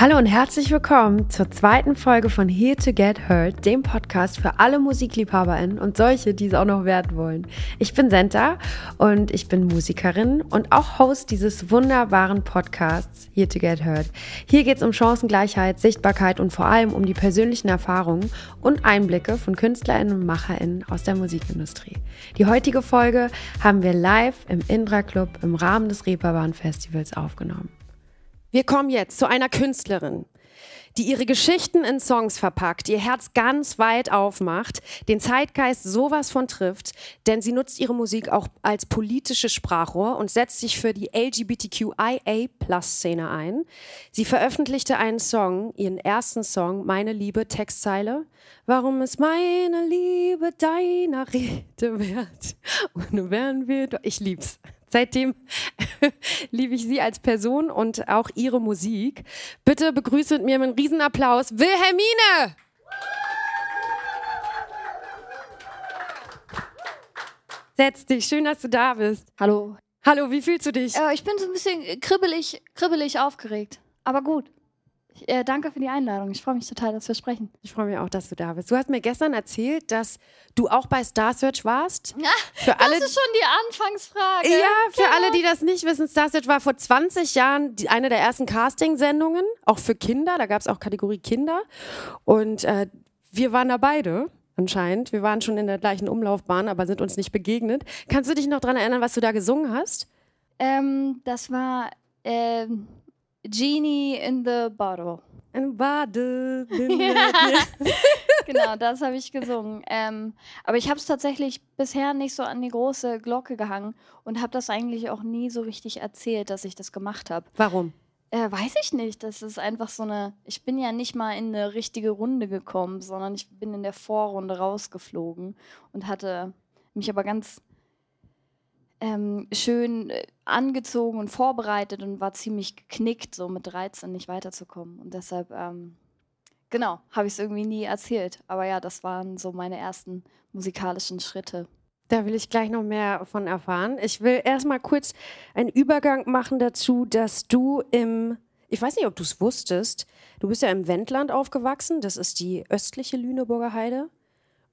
Hallo und herzlich willkommen zur zweiten Folge von Here to Get Heard, dem Podcast für alle MusikliebhaberInnen und solche, die es auch noch werden wollen. Ich bin Senta und ich bin Musikerin und auch Host dieses wunderbaren Podcasts Here to Get Heard. Hier geht es um Chancengleichheit, Sichtbarkeit und vor allem um die persönlichen Erfahrungen und Einblicke von KünstlerInnen und MacherInnen aus der Musikindustrie. Die heutige Folge haben wir live im Indra Club im Rahmen des Reeperbahn Festivals aufgenommen. Wir kommen jetzt zu einer Künstlerin, die ihre Geschichten in Songs verpackt, ihr Herz ganz weit aufmacht, den Zeitgeist sowas von trifft, denn sie nutzt ihre Musik auch als politische Sprachrohr und setzt sich für die LGBTQIA-Plus-Szene ein. Sie veröffentlichte einen Song, ihren ersten Song, Meine Liebe, Textzeile. Warum ist meine Liebe deiner Rede wert? Und werden wir, ich lieb's. Seitdem liebe ich sie als Person und auch ihre Musik. Bitte begrüße mit mir mit einem Riesenapplaus Wilhelmine! Setz dich, schön, dass du da bist. Hallo. Hallo, wie fühlst du dich? Äh, ich bin so ein bisschen kribbelig, kribbelig aufgeregt. Aber gut. Ich, äh, danke für die Einladung. Ich freue mich total, dass wir sprechen. Ich freue mich auch, dass du da bist. Du hast mir gestern erzählt, dass du auch bei Star Search warst. Ja, für das alle, ist schon die Anfangsfrage. Ja, für genau. alle, die das nicht wissen, Star Search war vor 20 Jahren die, eine der ersten Casting-Sendungen, auch für Kinder. Da gab es auch Kategorie Kinder. Und äh, wir waren da beide anscheinend. Wir waren schon in der gleichen Umlaufbahn, aber sind uns nicht begegnet. Kannst du dich noch daran erinnern, was du da gesungen hast? Ähm, das war ähm, Genie in the Bottle. Ein Bade. genau, das habe ich gesungen. Ähm, aber ich habe es tatsächlich bisher nicht so an die große Glocke gehangen und habe das eigentlich auch nie so richtig erzählt, dass ich das gemacht habe. Warum? Äh, weiß ich nicht. Das ist einfach so eine. Ich bin ja nicht mal in eine richtige Runde gekommen, sondern ich bin in der Vorrunde rausgeflogen und hatte mich aber ganz ähm, schön äh, angezogen und vorbereitet und war ziemlich geknickt, so mit 13 nicht weiterzukommen. Und deshalb, ähm, genau, habe ich es irgendwie nie erzählt. Aber ja, das waren so meine ersten musikalischen Schritte. Da will ich gleich noch mehr von erfahren. Ich will erstmal kurz einen Übergang machen dazu, dass du im, ich weiß nicht, ob du es wusstest, du bist ja im Wendland aufgewachsen, das ist die östliche Lüneburger Heide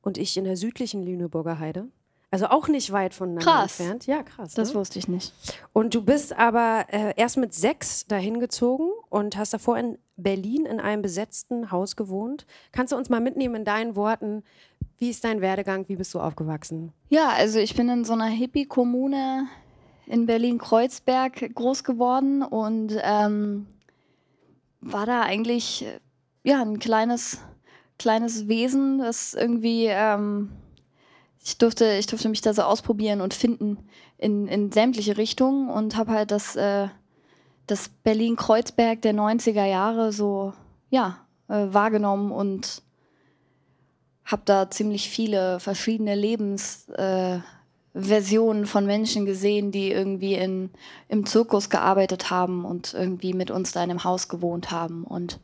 und ich in der südlichen Lüneburger Heide. Also auch nicht weit voneinander krass. entfernt. Ja, krass. Das ne? wusste ich nicht. Und du bist aber äh, erst mit sechs dahin gezogen und hast davor in Berlin in einem besetzten Haus gewohnt. Kannst du uns mal mitnehmen in deinen Worten? Wie ist dein Werdegang? Wie bist du aufgewachsen? Ja, also ich bin in so einer Hippie-Kommune in Berlin-Kreuzberg groß geworden und ähm, war da eigentlich ja ein kleines, kleines Wesen, das irgendwie ähm, ich durfte, ich durfte mich da so ausprobieren und finden in, in sämtliche Richtungen und habe halt das, äh, das Berlin-Kreuzberg der 90er Jahre so, ja, äh, wahrgenommen und habe da ziemlich viele verschiedene Lebensversionen äh, von Menschen gesehen, die irgendwie in, im Zirkus gearbeitet haben und irgendwie mit uns da in einem Haus gewohnt haben. Und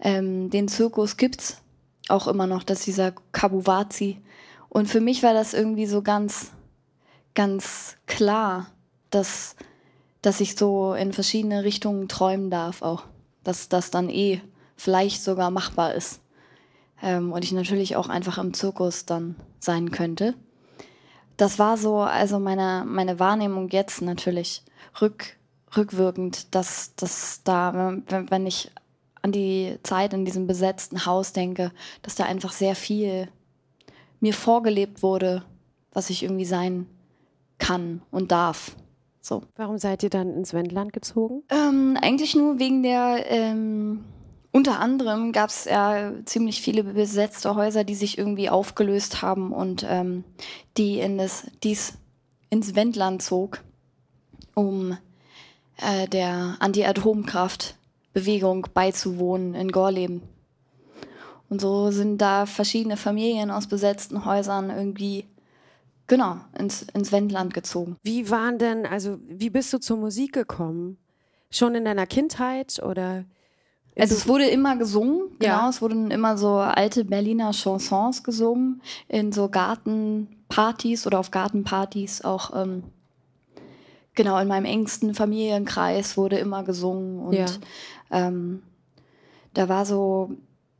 ähm, den Zirkus gibt's auch immer noch, das ist dieser Kabuwazi. Und für mich war das irgendwie so ganz, ganz klar, dass, dass ich so in verschiedene Richtungen träumen darf auch. Dass das dann eh vielleicht sogar machbar ist. Ähm, und ich natürlich auch einfach im Zirkus dann sein könnte. Das war so, also meine, meine Wahrnehmung jetzt natürlich rück, rückwirkend, dass, dass da, wenn, wenn ich an die Zeit in diesem besetzten Haus denke, dass da einfach sehr viel mir vorgelebt wurde, was ich irgendwie sein kann und darf. So. Warum seid ihr dann ins Wendland gezogen? Ähm, eigentlich nur wegen der, ähm, unter anderem gab es ja ziemlich viele besetzte Häuser, die sich irgendwie aufgelöst haben und ähm, die in das, dies ins Wendland zog, um äh, der Anti-Atomkraft-Bewegung beizuwohnen in Gorleben. Und so sind da verschiedene Familien aus besetzten Häusern irgendwie genau ins, ins Wendland gezogen. Wie waren denn, also wie bist du zur Musik gekommen? Schon in deiner Kindheit oder? Also es wurde immer gesungen, ja. genau, es wurden immer so alte Berliner Chansons gesungen in so Gartenpartys oder auf Gartenpartys auch. Ähm, genau, in meinem engsten Familienkreis wurde immer gesungen und ja. ähm, da war so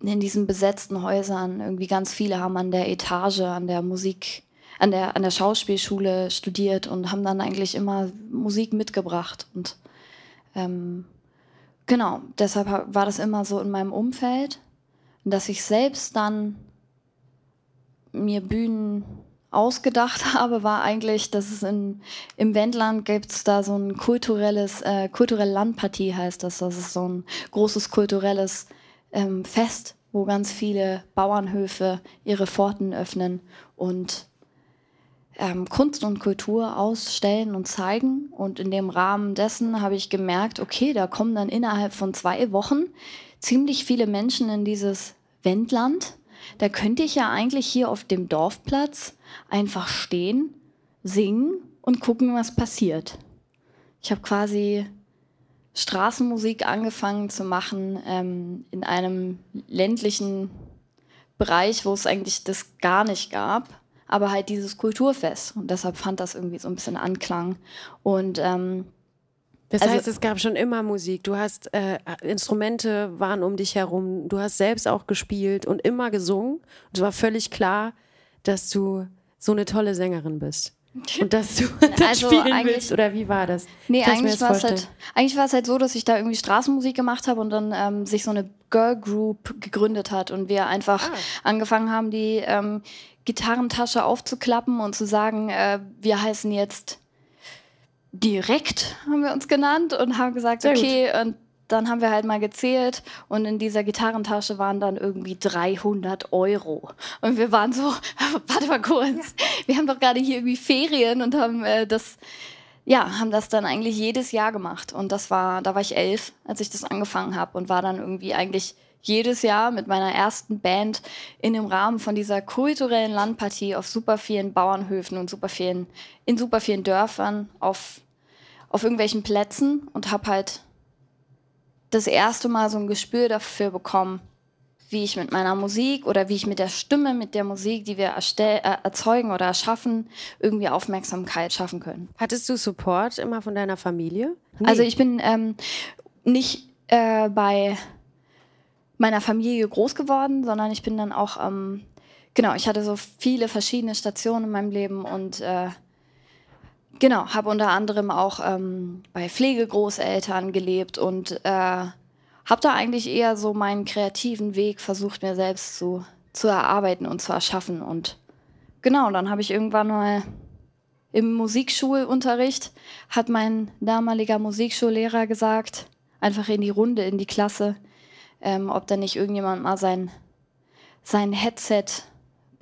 in diesen besetzten Häusern irgendwie ganz viele haben an der Etage, an der Musik, an der, an der Schauspielschule studiert und haben dann eigentlich immer Musik mitgebracht. Und ähm, genau, deshalb war das immer so in meinem Umfeld, dass ich selbst dann mir Bühnen ausgedacht habe, war eigentlich, dass es in, im Wendland gibt es da so ein kulturelles, äh, kulturelle Landpartie heißt das. Das ist so ein großes kulturelles ähm, Fest, wo ganz viele Bauernhöfe ihre Pforten öffnen und ähm, Kunst und Kultur ausstellen und zeigen. Und in dem Rahmen dessen habe ich gemerkt, okay, da kommen dann innerhalb von zwei Wochen ziemlich viele Menschen in dieses Wendland. Da könnte ich ja eigentlich hier auf dem Dorfplatz einfach stehen, singen und gucken, was passiert. Ich habe quasi Straßenmusik angefangen zu machen ähm, in einem ländlichen Bereich, wo es eigentlich das gar nicht gab, aber halt dieses Kulturfest. Und deshalb fand das irgendwie so ein bisschen Anklang. Und ähm, das also, heißt, es gab schon immer Musik. Du hast äh, Instrumente waren um dich herum. Du hast selbst auch gespielt und immer gesungen. Und es war völlig klar, dass du so eine tolle Sängerin bist. Und dass du das also spielen willst, oder wie war das? Nee, eigentlich war, es halt, eigentlich war es halt so, dass ich da irgendwie Straßenmusik gemacht habe und dann ähm, sich so eine Girl Group gegründet hat und wir einfach ah. angefangen haben, die ähm, Gitarrentasche aufzuklappen und zu sagen, äh, wir heißen jetzt direkt, haben wir uns genannt und haben gesagt, Sehr okay, gut. und dann haben wir halt mal gezählt und in dieser Gitarrentasche waren dann irgendwie 300 Euro. Und wir waren so, warte mal kurz, wir haben doch gerade hier irgendwie Ferien und haben äh, das, ja, haben das dann eigentlich jedes Jahr gemacht. Und das war, da war ich elf, als ich das angefangen habe und war dann irgendwie eigentlich jedes Jahr mit meiner ersten Band in dem Rahmen von dieser kulturellen Landpartie auf super vielen Bauernhöfen und super vielen, in super vielen Dörfern auf, auf irgendwelchen Plätzen und habe halt das erste Mal so ein Gespür dafür bekommen, wie ich mit meiner Musik oder wie ich mit der Stimme, mit der Musik, die wir äh, erzeugen oder erschaffen, irgendwie Aufmerksamkeit schaffen können. Hattest du Support immer von deiner Familie? Nee. Also ich bin ähm, nicht äh, bei meiner Familie groß geworden, sondern ich bin dann auch, ähm, genau, ich hatte so viele verschiedene Stationen in meinem Leben und äh, Genau, habe unter anderem auch ähm, bei Pflegegroßeltern gelebt und äh, habe da eigentlich eher so meinen kreativen Weg versucht, mir selbst zu, zu erarbeiten und zu erschaffen. Und genau, dann habe ich irgendwann mal im Musikschulunterricht, hat mein damaliger Musikschullehrer gesagt, einfach in die Runde, in die Klasse, ähm, ob da nicht irgendjemand mal sein, sein Headset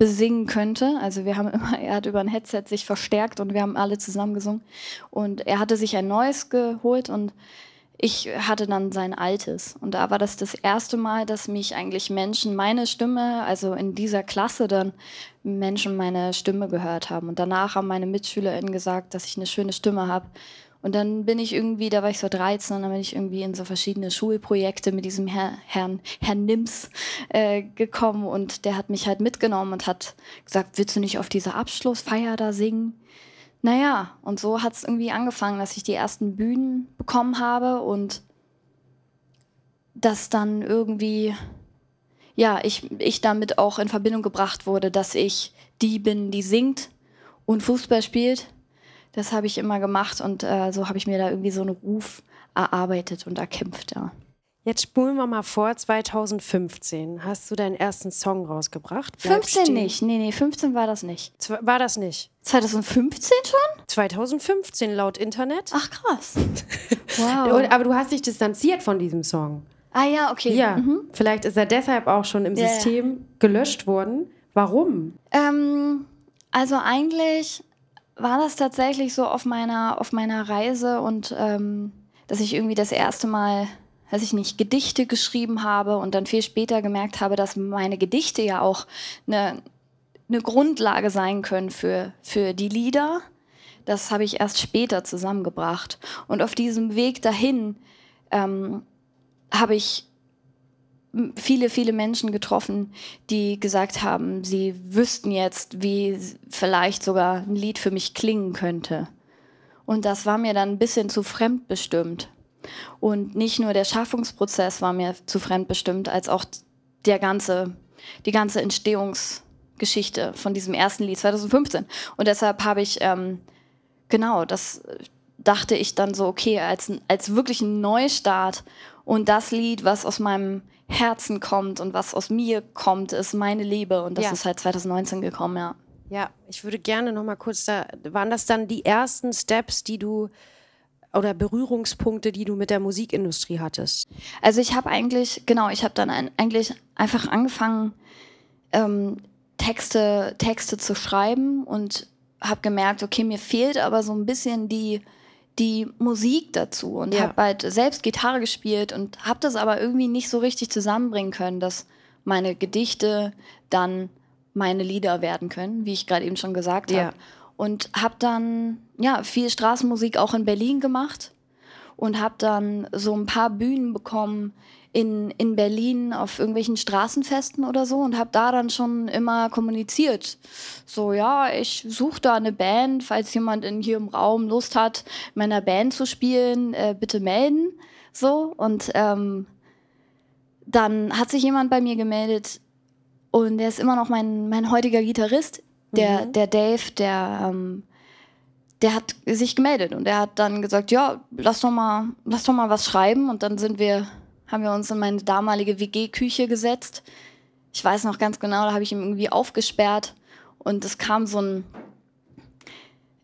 besingen könnte. Also wir haben immer, er hat über ein Headset sich verstärkt und wir haben alle zusammen gesungen. Und er hatte sich ein neues geholt und ich hatte dann sein altes. Und da war das das erste Mal, dass mich eigentlich Menschen meine Stimme, also in dieser Klasse dann Menschen meine Stimme gehört haben. Und danach haben meine MitschülerInnen gesagt, dass ich eine schöne Stimme habe. Und dann bin ich irgendwie, da war ich so 13, dann bin ich irgendwie in so verschiedene Schulprojekte mit diesem Herr, Herrn, Herrn Nims äh, gekommen und der hat mich halt mitgenommen und hat gesagt, willst du nicht auf dieser Abschlussfeier da singen? Naja, und so hat es irgendwie angefangen, dass ich die ersten Bühnen bekommen habe und dass dann irgendwie, ja, ich, ich damit auch in Verbindung gebracht wurde, dass ich die bin, die singt und Fußball spielt das habe ich immer gemacht und äh, so habe ich mir da irgendwie so einen Ruf erarbeitet und erkämpft, ja. Jetzt spulen wir mal vor, 2015 hast du deinen ersten Song rausgebracht. Bleib 15 stehen. nicht, nee, nee, 15 war das nicht. Z war das nicht? 2015 schon? 2015 laut Internet. Ach krass. wow. Aber du hast dich distanziert von diesem Song. Ah ja, okay. Ja, mhm. vielleicht ist er deshalb auch schon im ja, System ja. gelöscht worden. Warum? Ähm, also eigentlich war das tatsächlich so auf meiner, auf meiner Reise und ähm, dass ich irgendwie das erste Mal, dass ich nicht Gedichte geschrieben habe und dann viel später gemerkt habe, dass meine Gedichte ja auch eine, eine Grundlage sein können für, für die Lieder. Das habe ich erst später zusammengebracht. Und auf diesem Weg dahin ähm, habe ich viele, viele Menschen getroffen, die gesagt haben, sie wüssten jetzt, wie vielleicht sogar ein Lied für mich klingen könnte. Und das war mir dann ein bisschen zu fremdbestimmt. Und nicht nur der Schaffungsprozess war mir zu fremdbestimmt, als auch der ganze, die ganze Entstehungsgeschichte von diesem ersten Lied 2015. Und deshalb habe ich, ähm, genau, das dachte ich dann so, okay, als, als wirklich ein Neustart und das Lied, was aus meinem Herzen kommt und was aus mir kommt, ist meine Liebe. Und das ja. ist halt 2019 gekommen, ja. Ja, ich würde gerne noch mal kurz da, waren das dann die ersten Steps, die du oder Berührungspunkte, die du mit der Musikindustrie hattest? Also ich habe eigentlich, genau, ich habe dann ein, eigentlich einfach angefangen, ähm, Texte, Texte zu schreiben und habe gemerkt, okay, mir fehlt aber so ein bisschen die, die Musik dazu und ja. habe halt selbst Gitarre gespielt und habe das aber irgendwie nicht so richtig zusammenbringen können, dass meine Gedichte dann meine Lieder werden können, wie ich gerade eben schon gesagt habe. Ja. Und habe dann ja viel Straßenmusik auch in Berlin gemacht und habe dann so ein paar Bühnen bekommen in, in Berlin auf irgendwelchen Straßenfesten oder so und habe da dann schon immer kommuniziert. So, ja, ich suche da eine Band, falls jemand in hier im Raum Lust hat, meiner Band zu spielen, äh, bitte melden. So, und ähm, dann hat sich jemand bei mir gemeldet und der ist immer noch mein, mein heutiger Gitarrist, der, mhm. der Dave, der, ähm, der hat sich gemeldet und er hat dann gesagt, ja, lass doch mal, lass doch mal was schreiben und dann sind wir haben wir uns in meine damalige WG-Küche gesetzt. Ich weiß noch ganz genau, da habe ich ihn irgendwie aufgesperrt und es kam so ein,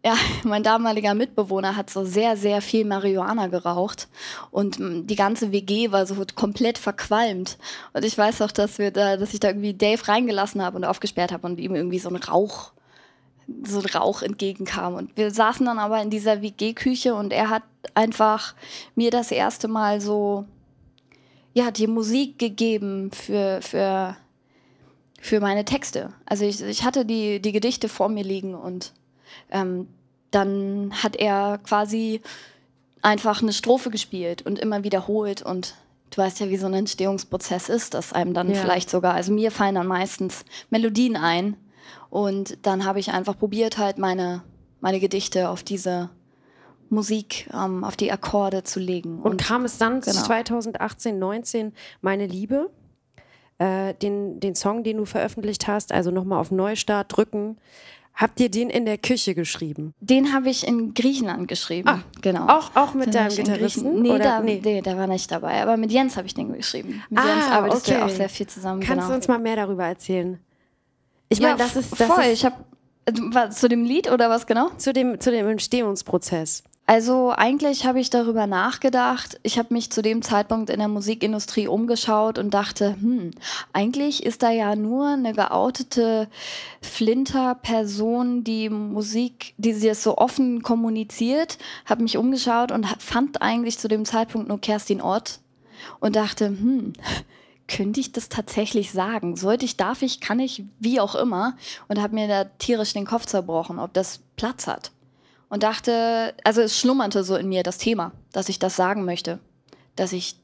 ja, mein damaliger Mitbewohner hat so sehr, sehr viel Marihuana geraucht und die ganze WG war so komplett verqualmt. Und ich weiß auch, dass wir da, dass ich da irgendwie Dave reingelassen habe und aufgesperrt habe und ihm irgendwie so ein Rauch, so ein Rauch entgegenkam. Und wir saßen dann aber in dieser WG-Küche und er hat einfach mir das erste Mal so ja, die Musik gegeben für, für, für meine Texte. Also ich, ich hatte die, die Gedichte vor mir liegen und ähm, dann hat er quasi einfach eine Strophe gespielt und immer wiederholt und du weißt ja, wie so ein Entstehungsprozess ist, dass einem dann ja. vielleicht sogar, also mir fallen dann meistens Melodien ein und dann habe ich einfach probiert halt meine, meine Gedichte auf diese Musik ähm, auf die Akkorde zu legen. Und, und kam es dann genau. 2018, 19 Meine Liebe, äh, den, den Song, den du veröffentlicht hast, also nochmal auf Neustart drücken. Habt ihr den in der Küche geschrieben? Den habe ich in Griechenland geschrieben. Ah, genau. Auch, auch mit den deinem Gitarristen? Nee, da, nee. nee, der war nicht dabei. Aber mit Jens habe ich den geschrieben. Mit ah, Jens arbeitest okay. du auch sehr viel zusammen. Kannst genau. du uns mal mehr darüber erzählen? Ich meine, ja, das ist das voll. Ist ich habe äh, zu dem Lied oder was genau? Zu dem, zu dem Entstehungsprozess. Also eigentlich habe ich darüber nachgedacht. Ich habe mich zu dem Zeitpunkt in der Musikindustrie umgeschaut und dachte, hm, eigentlich ist da ja nur eine geoutete Flinter-Person, die Musik, die sie so offen kommuniziert. Habe mich umgeschaut und fand eigentlich zu dem Zeitpunkt nur Kerstin Ott und dachte, hm, könnte ich das tatsächlich sagen? Sollte ich, darf ich, kann ich, wie auch immer? Und habe mir da tierisch den Kopf zerbrochen, ob das Platz hat und dachte, also es schlummerte so in mir das Thema, dass ich das sagen möchte, dass ich,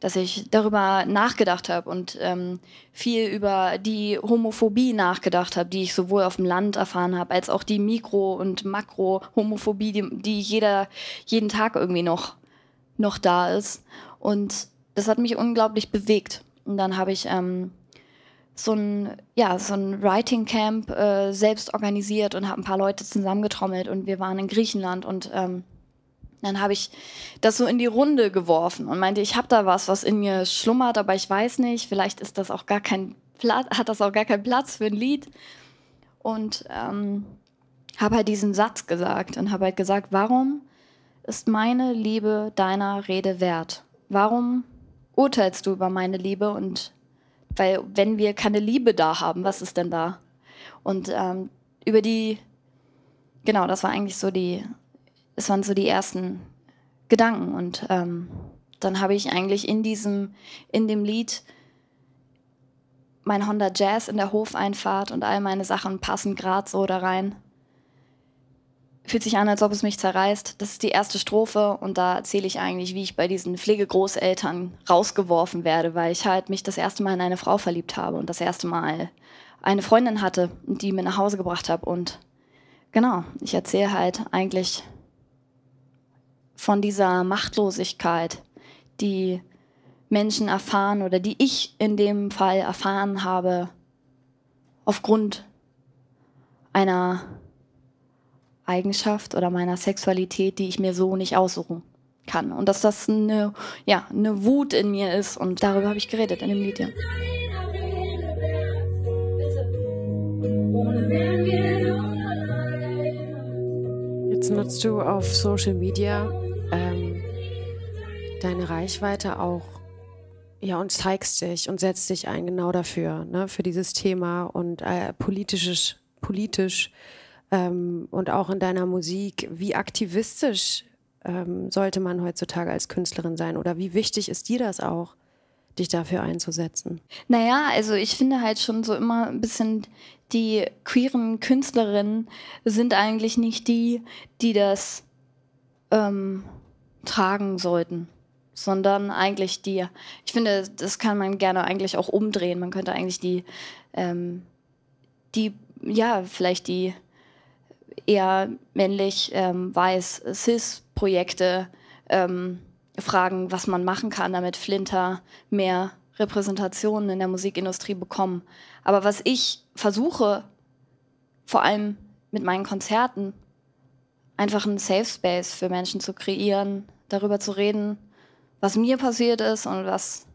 dass ich darüber nachgedacht habe und ähm, viel über die Homophobie nachgedacht habe, die ich sowohl auf dem Land erfahren habe, als auch die Mikro- und Makro-Homophobie, die, die jeder jeden Tag irgendwie noch, noch da ist. Und das hat mich unglaublich bewegt. Und dann habe ich ähm, so ein, ja, so ein Writing Camp äh, selbst organisiert und habe ein paar Leute zusammengetrommelt und wir waren in Griechenland und ähm, dann habe ich das so in die Runde geworfen und meinte, ich habe da was, was in mir schlummert, aber ich weiß nicht, vielleicht ist das auch gar kein Platz, hat das auch gar keinen Platz für ein Lied. Und ähm, habe halt diesen Satz gesagt und habe halt gesagt, warum ist meine Liebe deiner Rede wert? Warum urteilst du über meine Liebe und weil wenn wir keine Liebe da haben, was ist denn da? Und ähm, über die, genau, das war eigentlich so die, es waren so die ersten Gedanken. Und ähm, dann habe ich eigentlich in diesem, in dem Lied mein Honda Jazz in der Hofeinfahrt und all meine Sachen passen gerade so da rein fühlt sich an, als ob es mich zerreißt. Das ist die erste Strophe und da erzähle ich eigentlich, wie ich bei diesen Pflegegroßeltern rausgeworfen werde, weil ich halt mich das erste Mal in eine Frau verliebt habe und das erste Mal eine Freundin hatte, die mir nach Hause gebracht habe. Und genau, ich erzähle halt eigentlich von dieser Machtlosigkeit, die Menschen erfahren oder die ich in dem Fall erfahren habe aufgrund einer Eigenschaft oder meiner Sexualität, die ich mir so nicht aussuchen kann. Und dass das eine, ja, eine Wut in mir ist. Und darüber habe ich geredet in dem Lied, ja. Jetzt nutzt du auf Social Media ähm, deine Reichweite auch ja, und zeigst dich und setzt dich ein genau dafür, ne, für dieses Thema und äh, politisches, politisch ähm, und auch in deiner Musik. Wie aktivistisch ähm, sollte man heutzutage als Künstlerin sein oder wie wichtig ist dir das auch, dich dafür einzusetzen? Naja, also ich finde halt schon so immer ein bisschen, die queeren Künstlerinnen sind eigentlich nicht die, die das ähm, tragen sollten sondern eigentlich die, ich finde, das kann man gerne eigentlich auch umdrehen. Man könnte eigentlich die, ähm, die, ja, vielleicht die eher männlich, ähm, weiß, cis-Projekte ähm, fragen, was man machen kann, damit Flinter mehr Repräsentationen in der Musikindustrie bekommen. Aber was ich versuche, vor allem mit meinen Konzerten, einfach einen Safe Space für Menschen zu kreieren, darüber zu reden, was mir passiert ist und was,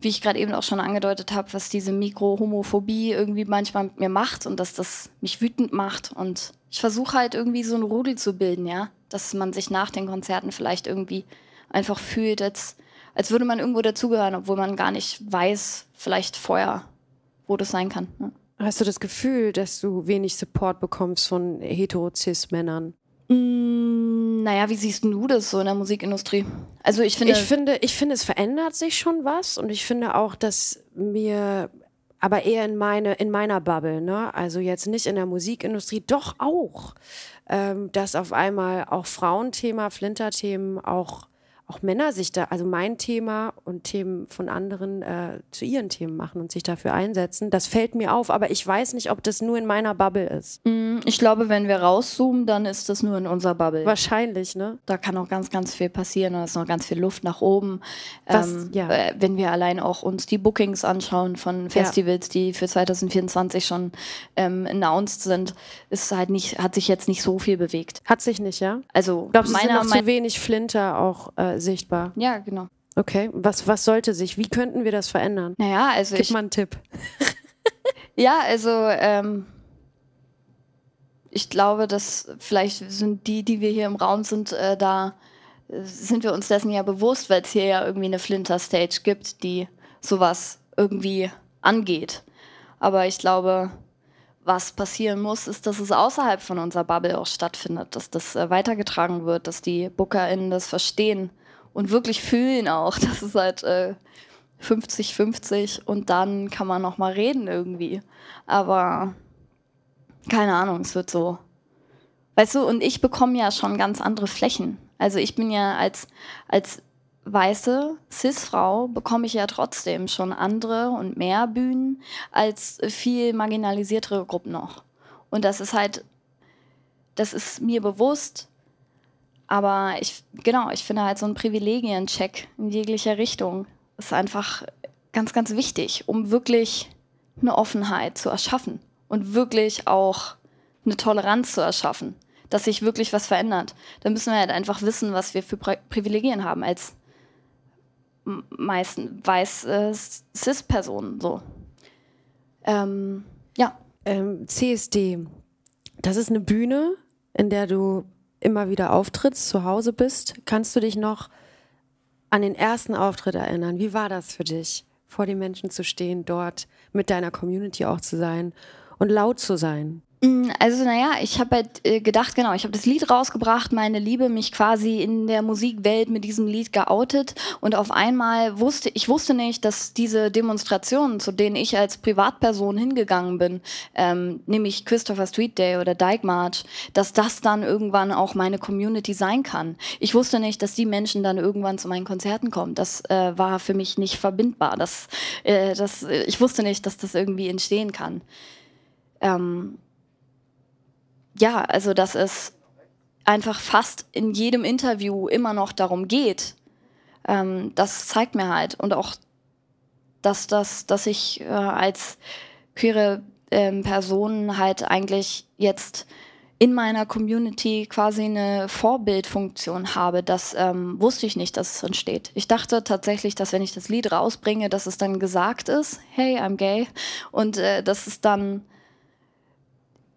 wie ich gerade eben auch schon angedeutet habe, was diese Mikrohomophobie irgendwie manchmal mit mir macht und dass das mich wütend macht. Und ich versuche halt irgendwie so ein Rudel zu bilden, ja, dass man sich nach den Konzerten vielleicht irgendwie einfach fühlt, als, als würde man irgendwo dazugehören, obwohl man gar nicht weiß, vielleicht vorher, wo das sein kann. Ne? Hast du das Gefühl, dass du wenig Support bekommst von hetero-cis-Männern? Mm, naja, wie siehst du das so in der Musikindustrie? Also ich finde, ich finde, ich finde, es verändert sich schon was und ich finde auch, dass mir aber eher in meine in meiner Bubble, ne? Also jetzt nicht in der Musikindustrie, doch auch, ähm, dass auf einmal auch Frauenthema, Flinterthemen auch auch Männer sich da, also mein Thema und Themen von anderen äh, zu ihren Themen machen und sich dafür einsetzen. Das fällt mir auf, aber ich weiß nicht, ob das nur in meiner Bubble ist. Mm, ich glaube, wenn wir rauszoomen, dann ist das nur in unserer Bubble. Wahrscheinlich, ne? Da kann auch ganz, ganz viel passieren und es ist noch ganz viel Luft nach oben. Was, ähm, ja. äh, wenn wir allein auch uns die Bookings anschauen von Festivals, ja. die für 2024 schon ähm, announced sind, ist halt nicht, hat sich jetzt nicht so viel bewegt. Hat sich nicht, ja? Also Glaubst, meiner, es sind noch zu wenig Flinter auch äh, sichtbar. Ja, genau. Okay, was, was sollte sich, wie könnten wir das verändern? Naja, also Gib ich... mal einen Tipp. ja, also ähm, ich glaube, dass vielleicht sind die, die wir hier im Raum sind, äh, da sind wir uns dessen ja bewusst, weil es hier ja irgendwie eine Flinter-Stage gibt, die sowas irgendwie angeht. Aber ich glaube, was passieren muss, ist, dass es außerhalb von unserer Bubble auch stattfindet, dass das äh, weitergetragen wird, dass die BookerInnen das verstehen und wirklich fühlen auch, dass es halt 50-50 äh, und dann kann man noch mal reden irgendwie. Aber keine Ahnung, es wird so. Weißt du, und ich bekomme ja schon ganz andere Flächen. Also ich bin ja als, als weiße Cis-Frau bekomme ich ja trotzdem schon andere und mehr Bühnen als viel marginalisiertere Gruppen noch. Und das ist halt, das ist mir bewusst, aber ich, genau, ich finde halt so ein Privilegiencheck in jeglicher Richtung ist einfach ganz, ganz wichtig, um wirklich eine Offenheit zu erschaffen und wirklich auch eine Toleranz zu erschaffen, dass sich wirklich was verändert. Da müssen wir halt einfach wissen, was wir für Privilegien haben als meisten weiß äh, Cis-Personen so. Ähm, ja. Ähm, CSD, das ist eine Bühne, in der du immer wieder auftrittst, zu Hause bist. Kannst du dich noch an den ersten Auftritt erinnern? Wie war das für dich, vor den Menschen zu stehen, dort mit deiner Community auch zu sein und laut zu sein? Mm, also naja, ich habe halt äh, gedacht, genau, ich habe das Lied rausgebracht, meine Liebe, mich quasi in der Musikwelt mit diesem Lied geoutet und auf einmal wusste ich wusste nicht, dass diese Demonstrationen, zu denen ich als Privatperson hingegangen bin, ähm, nämlich Christopher Street Day oder Dyke March, dass das dann irgendwann auch meine Community sein kann. Ich wusste nicht, dass die Menschen dann irgendwann zu meinen Konzerten kommen. Das äh, war für mich nicht verbindbar. Das, äh, das, ich wusste nicht, dass das irgendwie entstehen kann. Ähm, ja, also das ist einfach fast in jedem Interview immer noch darum geht, ähm, das zeigt mir halt und auch, dass, dass, dass ich äh, als queere ähm, Person halt eigentlich jetzt in meiner Community quasi eine Vorbildfunktion habe. Das ähm, wusste ich nicht, dass es entsteht. Ich dachte tatsächlich, dass wenn ich das Lied rausbringe, dass es dann gesagt ist, hey, I'm gay. Und äh, dass es dann,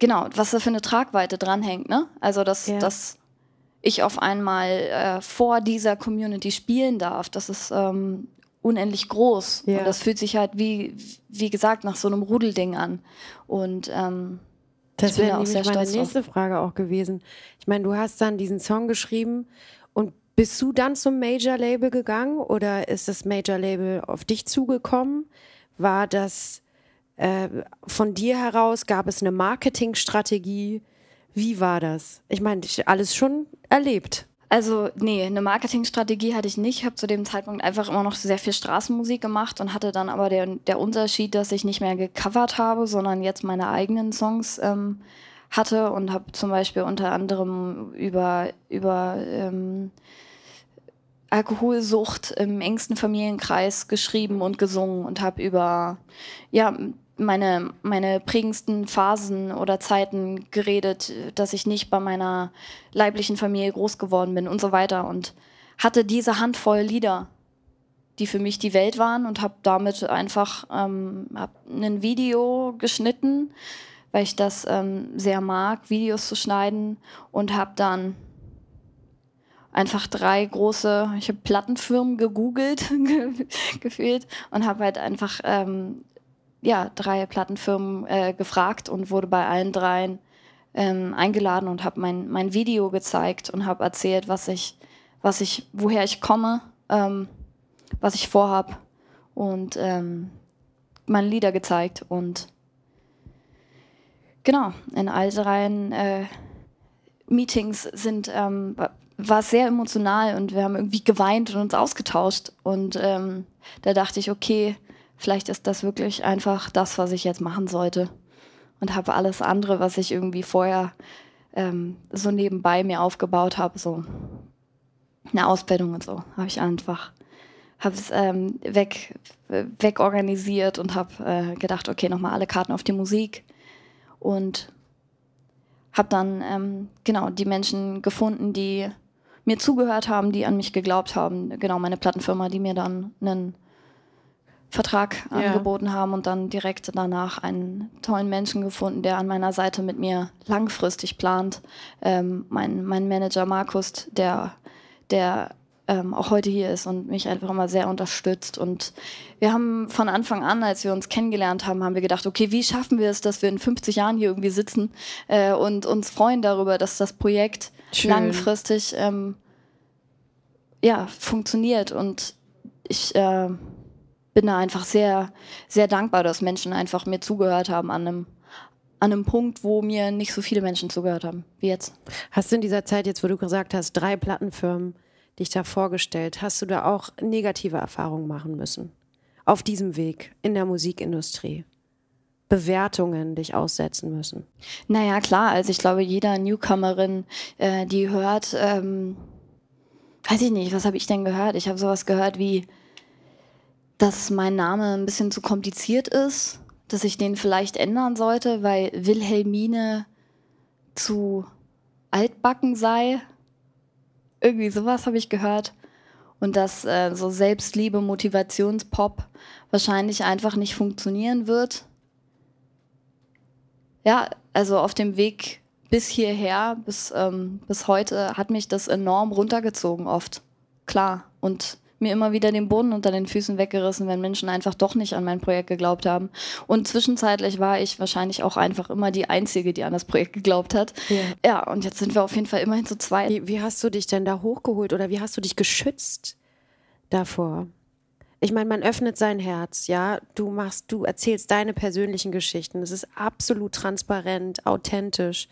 genau, was da für eine Tragweite dranhängt. Ne? Also, dass, ja. dass ich auf einmal äh, vor dieser Community spielen darf. Das ist ähm, unendlich groß. Ja. Und das fühlt sich halt wie, wie gesagt, nach so einem Rudelding an. Und ähm, das wäre nämlich meine nächste Frage auch gewesen. Ich meine, du hast dann diesen Song geschrieben und bist du dann zum Major-Label gegangen oder ist das Major-Label auf dich zugekommen? War das äh, von dir heraus? Gab es eine Marketingstrategie? Wie war das? Ich meine, alles schon erlebt. Also, nee, eine Marketingstrategie hatte ich nicht. Ich habe zu dem Zeitpunkt einfach immer noch sehr viel Straßenmusik gemacht und hatte dann aber der, der Unterschied, dass ich nicht mehr gecovert habe, sondern jetzt meine eigenen Songs ähm, hatte und habe zum Beispiel unter anderem über, über ähm, Alkoholsucht im engsten Familienkreis geschrieben und gesungen und habe über ja, meine, meine prägendsten Phasen oder Zeiten geredet, dass ich nicht bei meiner leiblichen Familie groß geworden bin und so weiter. Und hatte diese Handvoll Lieder, die für mich die Welt waren und habe damit einfach ähm, ein Video geschnitten, weil ich das ähm, sehr mag, Videos zu schneiden und habe dann einfach drei große, ich habe Plattenfirmen gegoogelt gefühlt und habe halt einfach ähm, ja, drei Plattenfirmen äh, gefragt und wurde bei allen dreien ähm, eingeladen und habe mein, mein Video gezeigt und habe erzählt, was ich, was ich, woher ich komme, ähm, was ich vorhab und ähm, meine Lieder gezeigt und genau, in all dreien äh, Meetings sind, ähm, war sehr emotional und wir haben irgendwie geweint und uns ausgetauscht und ähm, da dachte ich, okay, vielleicht ist das wirklich einfach das, was ich jetzt machen sollte. Und habe alles andere, was ich irgendwie vorher ähm, so nebenbei mir aufgebaut habe, so eine Ausbildung und so, habe ich einfach habe es ähm, weg, wegorganisiert und habe äh, gedacht, okay, nochmal alle Karten auf die Musik und habe dann ähm, genau die Menschen gefunden, die mir zugehört haben, die an mich geglaubt haben. Genau meine Plattenfirma, die mir dann einen Vertrag ja. angeboten haben und dann direkt danach einen tollen Menschen gefunden, der an meiner Seite mit mir langfristig plant. Ähm, mein, mein Manager Markus, der, der ähm, auch heute hier ist und mich einfach immer sehr unterstützt. Und wir haben von Anfang an, als wir uns kennengelernt haben, haben wir gedacht, okay, wie schaffen wir es, dass wir in 50 Jahren hier irgendwie sitzen äh, und uns freuen darüber, dass das Projekt Schön. langfristig ähm, ja, funktioniert. Und ich äh, bin da einfach sehr, sehr dankbar, dass Menschen einfach mir zugehört haben an einem, an einem Punkt, wo mir nicht so viele Menschen zugehört haben wie jetzt. Hast du in dieser Zeit, jetzt wo du gesagt hast, drei Plattenfirmen dich da vorgestellt, hast du da auch negative Erfahrungen machen müssen? Auf diesem Weg in der Musikindustrie? Bewertungen dich aussetzen müssen? Naja, klar. Also ich glaube, jeder Newcomerin, äh, die hört, ähm, weiß ich nicht, was habe ich denn gehört? Ich habe sowas gehört wie, dass mein Name ein bisschen zu kompliziert ist, dass ich den vielleicht ändern sollte, weil Wilhelmine zu altbacken sei. Irgendwie sowas habe ich gehört. Und dass äh, so Selbstliebe, Motivationspop wahrscheinlich einfach nicht funktionieren wird. Ja, also auf dem Weg bis hierher, bis, ähm, bis heute, hat mich das enorm runtergezogen oft. Klar. Und mir immer wieder den Boden unter den Füßen weggerissen, wenn Menschen einfach doch nicht an mein Projekt geglaubt haben. Und zwischenzeitlich war ich wahrscheinlich auch einfach immer die Einzige, die an das Projekt geglaubt hat. Ja, ja und jetzt sind wir auf jeden Fall immerhin zu zweit. Wie, wie hast du dich denn da hochgeholt oder wie hast du dich geschützt davor? Ich meine, man öffnet sein Herz, ja. Du machst, du erzählst deine persönlichen Geschichten. Es ist absolut transparent, authentisch.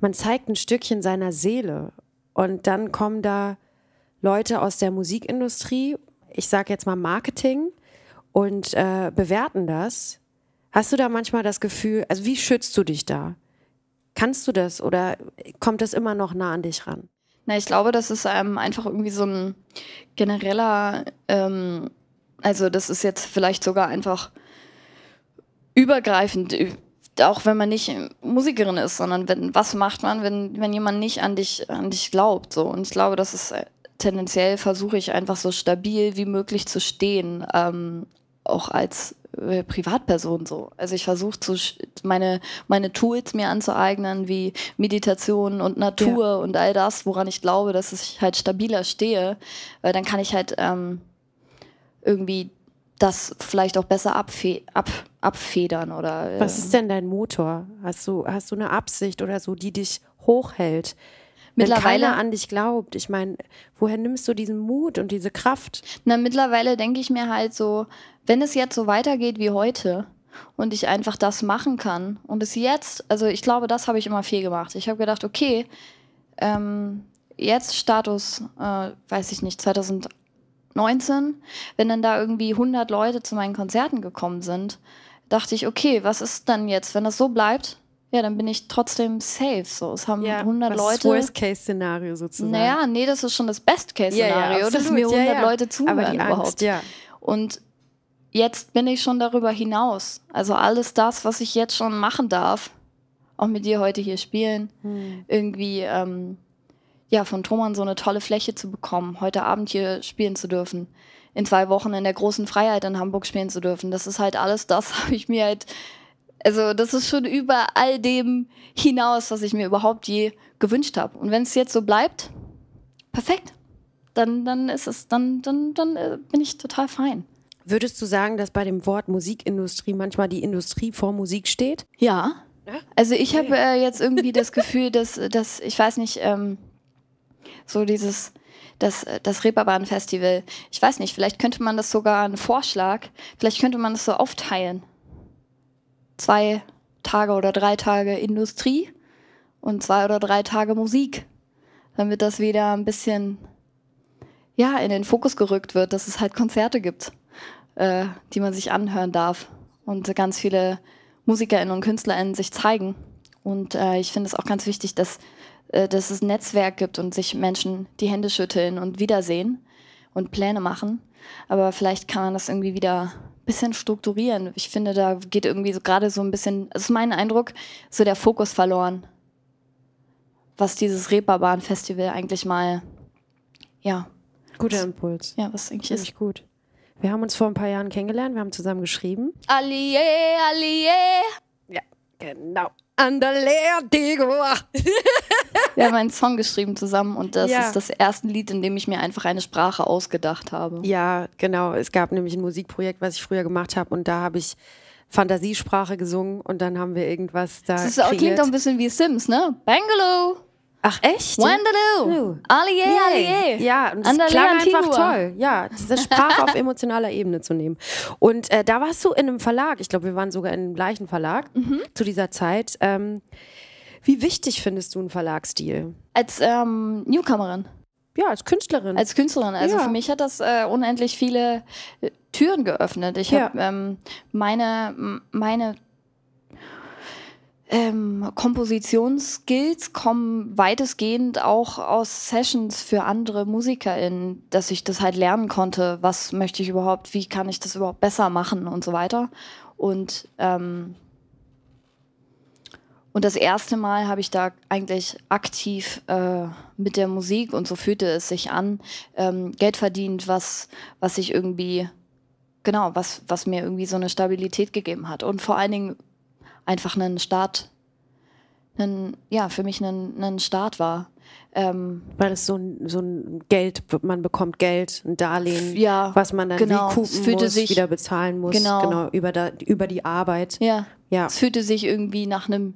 Man zeigt ein Stückchen seiner Seele. Und dann kommen da Leute aus der Musikindustrie, ich sage jetzt mal Marketing, und äh, bewerten das. Hast du da manchmal das Gefühl, also wie schützt du dich da? Kannst du das oder kommt das immer noch nah an dich ran? Na, ich glaube, das ist ähm, einfach irgendwie so ein genereller, ähm, also das ist jetzt vielleicht sogar einfach übergreifend, auch wenn man nicht Musikerin ist, sondern wenn, was macht man, wenn, wenn jemand nicht an dich, an dich glaubt. So. Und ich glaube, das ist äh, tendenziell versuche ich einfach so stabil wie möglich zu stehen, ähm, auch als äh, Privatperson so. Also ich versuche meine meine Tools mir anzueignen wie Meditation und Natur ja. und all das, woran ich glaube, dass ich halt stabiler stehe, weil dann kann ich halt ähm, irgendwie das vielleicht auch besser abfe ab abfedern oder. Äh Was ist denn dein Motor? Hast du hast du eine Absicht oder so, die dich hochhält? Mittlerweile Wenn keiner an dich glaubt. Ich meine, woher nimmst du diesen Mut und diese Kraft? Na, mittlerweile denke ich mir halt so, wenn es jetzt so weitergeht wie heute und ich einfach das machen kann und es jetzt, also ich glaube, das habe ich immer viel gemacht. Ich habe gedacht, okay, ähm, jetzt Status, äh, weiß ich nicht, 2019, wenn dann da irgendwie 100 Leute zu meinen Konzerten gekommen sind, dachte ich, okay, was ist dann jetzt, wenn das so bleibt? Ja, dann bin ich trotzdem safe. So, es haben ja, 100 was Leute. Das Worst-Case-Szenario sozusagen. Naja, nee, das ist schon das Best-Case-Szenario, ja, ja, dass mir 100 Leute zuhören überhaupt. Angst, ja. Und jetzt bin ich schon darüber hinaus. Also alles das, was ich jetzt schon machen darf, auch mit dir heute hier spielen, hm. irgendwie ähm, ja von Thomann so eine tolle Fläche zu bekommen, heute Abend hier spielen zu dürfen, in zwei Wochen in der großen Freiheit in Hamburg spielen zu dürfen. Das ist halt alles das, habe ich mir halt also das ist schon über all dem hinaus, was ich mir überhaupt je gewünscht habe. Und wenn es jetzt so bleibt, perfekt. Dann, dann ist es, dann, dann, dann äh, bin ich total fein. Würdest du sagen, dass bei dem Wort Musikindustrie manchmal die Industrie vor Musik steht? Ja. Also ich habe äh, jetzt irgendwie das Gefühl, dass, dass ich weiß nicht, ähm, so dieses, das, das Reeperbahn-Festival, ich weiß nicht, vielleicht könnte man das sogar, ein Vorschlag, vielleicht könnte man das so aufteilen zwei Tage oder drei Tage Industrie und zwei oder drei Tage Musik, damit das wieder ein bisschen ja, in den Fokus gerückt wird, dass es halt Konzerte gibt, äh, die man sich anhören darf und ganz viele MusikerInnen und KünstlerInnen sich zeigen. Und äh, ich finde es auch ganz wichtig, dass, äh, dass es ein Netzwerk gibt und sich Menschen die Hände schütteln und wiedersehen und Pläne machen. Aber vielleicht kann man das irgendwie wieder bisschen strukturieren. Ich finde, da geht irgendwie so gerade so ein bisschen, das ist mein Eindruck, so der Fokus verloren. Was dieses Reeperbahn-Festival eigentlich mal, ja. Guter Impuls. Ja, was eigentlich Finde ist. Gut. Wir haben uns vor ein paar Jahren kennengelernt, wir haben zusammen geschrieben. Allié, Allié. Ja, genau. Andalea Digo. Wir haben einen Song geschrieben zusammen und das ja. ist das erste Lied, in dem ich mir einfach eine Sprache ausgedacht habe. Ja, genau. Es gab nämlich ein Musikprojekt, was ich früher gemacht habe und da habe ich Fantasiesprache gesungen und dann haben wir irgendwas da. Das auch, klingt auch ein bisschen wie Sims, ne? Bangalore. Ach echt? Wendaloo. Allié, allié. Ja, und das Andale klang Antigua. einfach toll. Ja, diese Sprache auf emotionaler Ebene zu nehmen. Und äh, da warst du in einem Verlag. Ich glaube, wir waren sogar in dem gleichen Verlag mhm. zu dieser Zeit. Ähm, wie wichtig findest du einen Verlagsstil? Als ähm, Newcomerin. Ja, als Künstlerin. Als Künstlerin. Also ja. für mich hat das äh, unendlich viele äh, Türen geöffnet. Ich ja. habe ähm, meine, meine ähm, Kompositionsskills kommen weitestgehend auch aus Sessions für andere MusikerInnen, dass ich das halt lernen konnte, was möchte ich überhaupt, wie kann ich das überhaupt besser machen und so weiter. Und ähm, und das erste Mal habe ich da eigentlich aktiv äh, mit der Musik und so fühlte es sich an, ähm, Geld verdient, was, was ich irgendwie, genau, was, was mir irgendwie so eine Stabilität gegeben hat. Und vor allen Dingen einfach einen Start, einen, ja, für mich einen, einen Start war. Ähm, Weil es so ein, so ein Geld, man bekommt Geld, ein Darlehen, ja, was man dann genau. wie muss, sich, wieder bezahlen muss, genau, genau über, da, über die Arbeit. Ja. ja, es fühlte sich irgendwie nach einem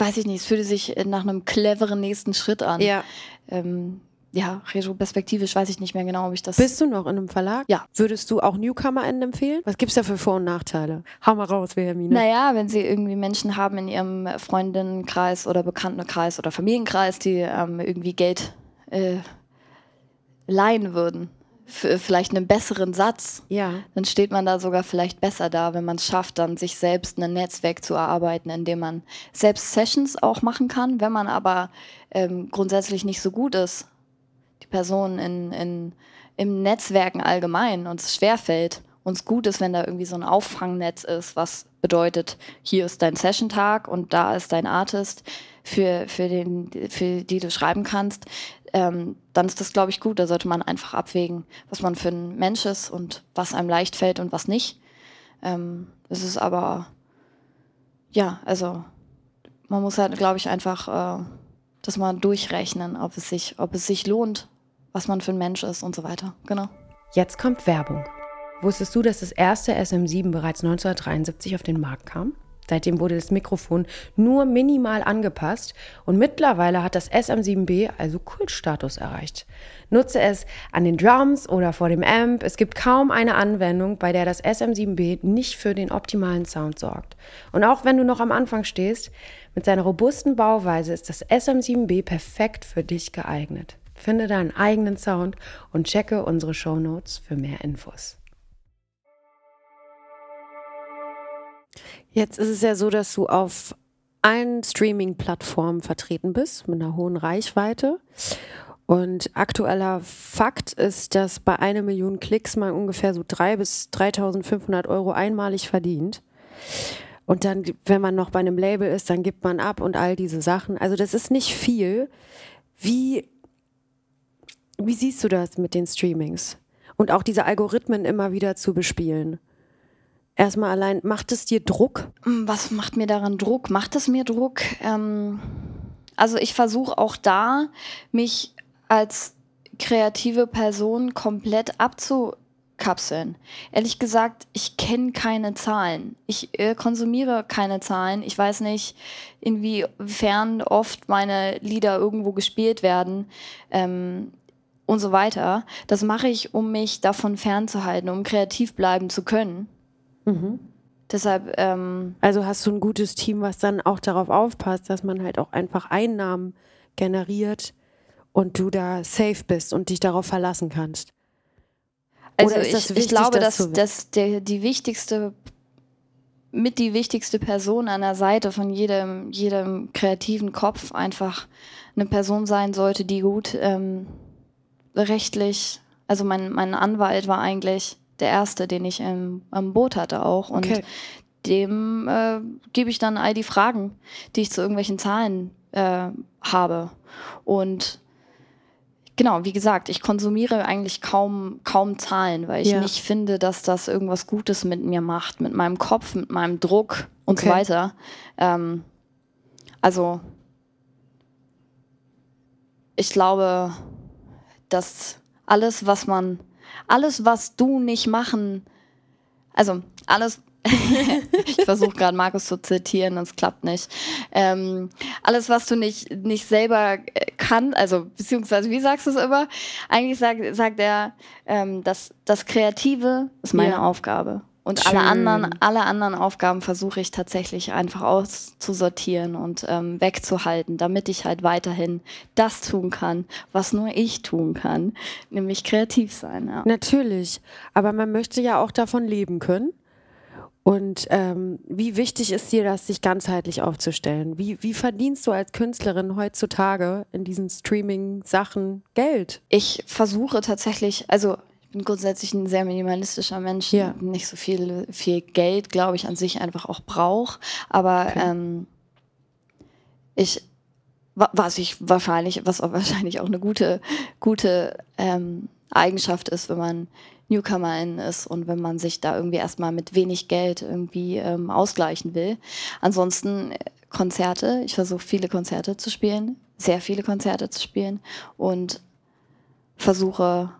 weiß ich nicht, es fühlte sich nach einem cleveren nächsten Schritt an. Ja. Ähm, ja, retroperspektivisch weiß ich nicht mehr genau, ob ich das. Bist du noch in einem Verlag? Ja. Würdest du auch NewcomerInnen empfehlen? Was gibt es da für Vor- und Nachteile? Hau mal raus, Wilhelmine. Naja, wenn sie irgendwie Menschen haben in ihrem Freundinnenkreis oder Bekanntenkreis oder Familienkreis, die ähm, irgendwie Geld äh, leihen würden vielleicht einen besseren Satz. Ja. Dann steht man da sogar vielleicht besser da, wenn man es schafft, dann sich selbst ein Netzwerk zu erarbeiten, in dem man selbst Sessions auch machen kann, wenn man aber ähm, grundsätzlich nicht so gut ist. Die Person in, in, im Netzwerken allgemein und es schwerfällt. Uns gut ist, wenn da irgendwie so ein Auffangnetz ist, was bedeutet, hier ist dein Session-Tag und da ist dein Artist, für, für, den, für die du schreiben kannst ähm, dann ist das, glaube ich, gut. Da sollte man einfach abwägen, was man für ein Mensch ist und was einem leicht fällt und was nicht. Ähm, es ist aber, ja, also man muss halt, glaube ich, einfach äh, das mal durchrechnen, ob es, sich, ob es sich lohnt, was man für ein Mensch ist und so weiter. Genau. Jetzt kommt Werbung. Wusstest du, dass das erste SM7 bereits 1973 auf den Markt kam? Seitdem wurde das Mikrofon nur minimal angepasst und mittlerweile hat das SM7B also Kultstatus erreicht. Nutze es an den Drums oder vor dem Amp. Es gibt kaum eine Anwendung, bei der das SM7B nicht für den optimalen Sound sorgt. Und auch wenn du noch am Anfang stehst, mit seiner robusten Bauweise ist das SM7B perfekt für dich geeignet. Finde deinen eigenen Sound und checke unsere Show Notes für mehr Infos. Jetzt ist es ja so, dass du auf allen Streaming-Plattformen vertreten bist mit einer hohen Reichweite. Und aktueller Fakt ist, dass bei einer Million Klicks man ungefähr so 3.000 bis 3.500 Euro einmalig verdient. Und dann, wenn man noch bei einem Label ist, dann gibt man ab und all diese Sachen. Also das ist nicht viel. Wie, wie siehst du das mit den Streamings? Und auch diese Algorithmen immer wieder zu bespielen? Erstmal allein, macht es dir Druck? Mm, was macht mir daran Druck? Macht es mir Druck? Ähm, also ich versuche auch da, mich als kreative Person komplett abzukapseln. Ehrlich gesagt, ich kenne keine Zahlen. Ich äh, konsumiere keine Zahlen. Ich weiß nicht, inwiefern oft meine Lieder irgendwo gespielt werden. Ähm, und so weiter. Das mache ich, um mich davon fernzuhalten, um kreativ bleiben zu können. Mhm. Deshalb. Ähm, also hast du ein gutes Team, was dann auch darauf aufpasst, dass man halt auch einfach Einnahmen generiert und du da safe bist und dich darauf verlassen kannst. Also ich, wichtig, ich, glaube, dass, dass der, die wichtigste, mit die wichtigste Person an der Seite von jedem, jedem kreativen Kopf einfach eine Person sein sollte, die gut ähm, rechtlich, also mein, mein Anwalt war eigentlich der erste, den ich im, am Boot hatte auch. Und okay. dem äh, gebe ich dann all die Fragen, die ich zu irgendwelchen Zahlen äh, habe. Und genau, wie gesagt, ich konsumiere eigentlich kaum, kaum Zahlen, weil ich ja. nicht finde, dass das irgendwas Gutes mit mir macht, mit meinem Kopf, mit meinem Druck und okay. so weiter. Ähm, also, ich glaube, dass alles, was man alles, was du nicht machen, also alles, ich versuche gerade Markus zu zitieren, das klappt nicht. Ähm, alles, was du nicht, nicht selber äh, kann, also beziehungsweise wie sagst du es immer? Eigentlich sagt, sagt er, ähm, dass das Kreative ist meine ja. Aufgabe. Und alle anderen, alle anderen Aufgaben versuche ich tatsächlich einfach auszusortieren und ähm, wegzuhalten, damit ich halt weiterhin das tun kann, was nur ich tun kann, nämlich kreativ sein. Ja. Natürlich, aber man möchte ja auch davon leben können. Und ähm, wie wichtig ist dir das, sich ganzheitlich aufzustellen? Wie, wie verdienst du als Künstlerin heutzutage in diesen Streaming-Sachen Geld? Ich versuche tatsächlich, also bin grundsätzlich ein sehr minimalistischer Mensch, ja. nicht so viel, viel Geld, glaube ich, an sich einfach auch brauche. Aber okay. ähm, ich, was ich wahrscheinlich, was auch wahrscheinlich auch eine gute, gute ähm, Eigenschaft ist, wenn man Newcomerin ist und wenn man sich da irgendwie erstmal mit wenig Geld irgendwie ähm, ausgleichen will. Ansonsten äh, Konzerte, ich versuche viele Konzerte zu spielen, sehr viele Konzerte zu spielen und versuche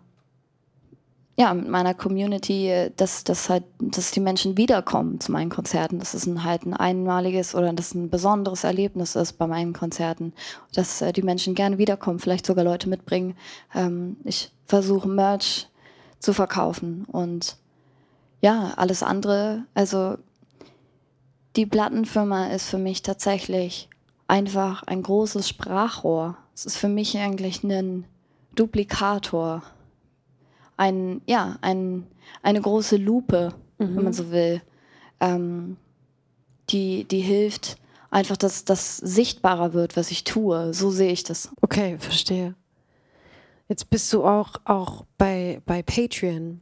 ja, mit meiner Community, dass, dass halt, dass die Menschen wiederkommen zu meinen Konzerten, dass es ein, halt ein einmaliges oder dass ein besonderes Erlebnis ist bei meinen Konzerten, dass äh, die Menschen gerne wiederkommen, vielleicht sogar Leute mitbringen. Ähm, ich versuche Merch zu verkaufen und ja, alles andere, also die Plattenfirma ist für mich tatsächlich einfach ein großes Sprachrohr. Es ist für mich eigentlich ein Duplikator ein, ja, ein, eine große Lupe, mhm. wenn man mhm. so will, ähm, die, die hilft, einfach, dass das sichtbarer wird, was ich tue. So sehe ich das. Okay, verstehe. Jetzt bist du auch, auch bei, bei Patreon.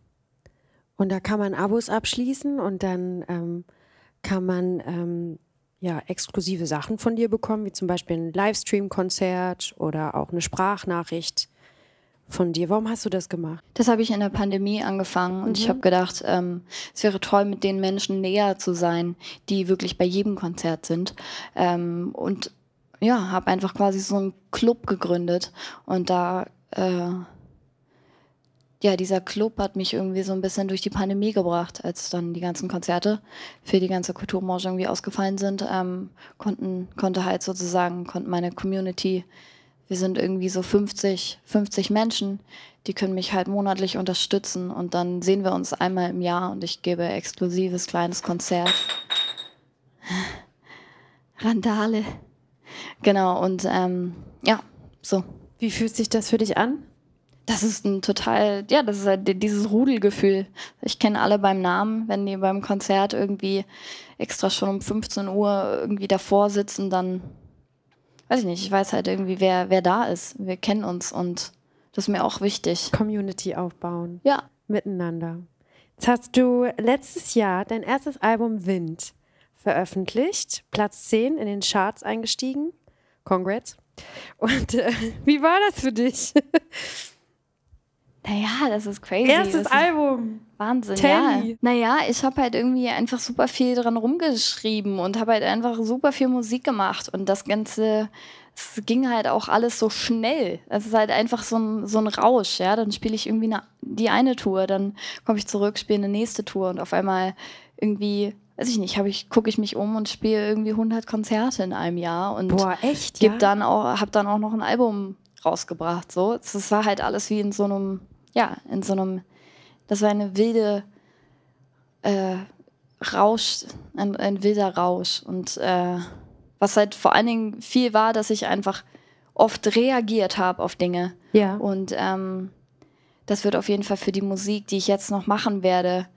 Und da kann man Abos abschließen und dann ähm, kann man ähm, ja, exklusive Sachen von dir bekommen, wie zum Beispiel ein Livestream-Konzert oder auch eine Sprachnachricht von dir. Warum hast du das gemacht? Das habe ich in der Pandemie angefangen und mhm. ich habe gedacht, ähm, es wäre toll, mit den Menschen näher zu sein, die wirklich bei jedem Konzert sind. Ähm, und ja, habe einfach quasi so einen Club gegründet und da äh, ja, dieser Club hat mich irgendwie so ein bisschen durch die Pandemie gebracht, als dann die ganzen Konzerte für die ganze Kulturbranche irgendwie ausgefallen sind, ähm, konnten, konnte halt sozusagen, konnte meine Community wir sind irgendwie so 50, 50 Menschen, die können mich halt monatlich unterstützen und dann sehen wir uns einmal im Jahr und ich gebe exklusives kleines Konzert. Randale. Genau, und ähm, ja, so. Wie fühlt sich das für dich an? Das ist ein total, ja, das ist halt dieses Rudelgefühl. Ich kenne alle beim Namen, wenn die beim Konzert irgendwie extra schon um 15 Uhr irgendwie davor sitzen, dann weiß ich nicht, ich weiß halt irgendwie, wer, wer da ist. Wir kennen uns und das ist mir auch wichtig. Community aufbauen. Ja. Miteinander. Jetzt hast du letztes Jahr dein erstes Album Wind veröffentlicht, Platz 10 in den Charts eingestiegen. Congrats. Und äh, wie war das für dich? Naja, das ist crazy. Erstes das Album. Wahnsinn, Tell ja. Naja, ich habe halt irgendwie einfach super viel dran rumgeschrieben und habe halt einfach super viel Musik gemacht und das Ganze, es ging halt auch alles so schnell. Es ist halt einfach so ein, so ein Rausch, ja. Dann spiele ich irgendwie eine, die eine Tour, dann komme ich zurück, spiele eine nächste Tour und auf einmal irgendwie weiß ich nicht, ich, gucke ich mich um und spiele irgendwie 100 Konzerte in einem Jahr und Boah, echt, ja? dann auch, habe dann auch noch ein Album rausgebracht. So, es war halt alles wie in so einem ja, in so einem, das war eine wilde äh, Rausch, ein, ein, wilder Rausch. Und äh, was halt vor allen Dingen viel war, dass ich einfach oft reagiert habe auf Dinge. Ja. Und ähm, das wird auf jeden Fall für die Musik, die ich jetzt noch machen werde,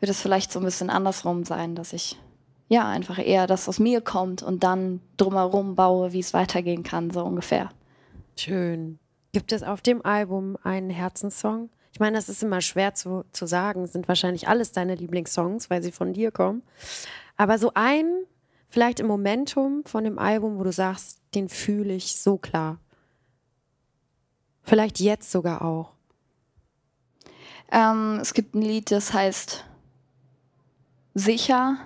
wird es vielleicht so ein bisschen andersrum sein, dass ich ja einfach eher das aus mir kommt und dann drumherum baue, wie es weitergehen kann, so ungefähr. Schön. Gibt es auf dem Album einen Herzenssong? Ich meine, das ist immer schwer zu, zu sagen, sind wahrscheinlich alles deine Lieblingssongs, weil sie von dir kommen. Aber so ein, vielleicht im Momentum von dem Album, wo du sagst, den fühle ich so klar. Vielleicht jetzt sogar auch. Ähm, es gibt ein Lied, das heißt Sicher.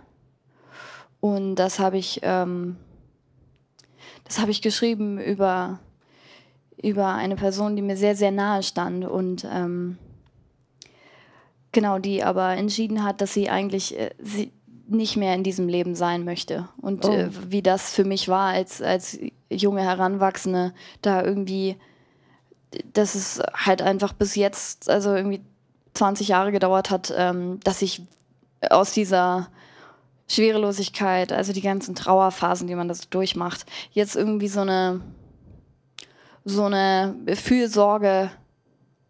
Und das habe ich, ähm, das habe ich geschrieben über über eine Person, die mir sehr, sehr nahe stand und ähm, genau, die aber entschieden hat, dass sie eigentlich äh, sie nicht mehr in diesem Leben sein möchte. Und oh. äh, wie das für mich war als, als junge Heranwachsende, da irgendwie, dass es halt einfach bis jetzt, also irgendwie 20 Jahre gedauert hat, ähm, dass ich aus dieser Schwerelosigkeit, also die ganzen Trauerphasen, die man das durchmacht, jetzt irgendwie so eine so eine Fürsorge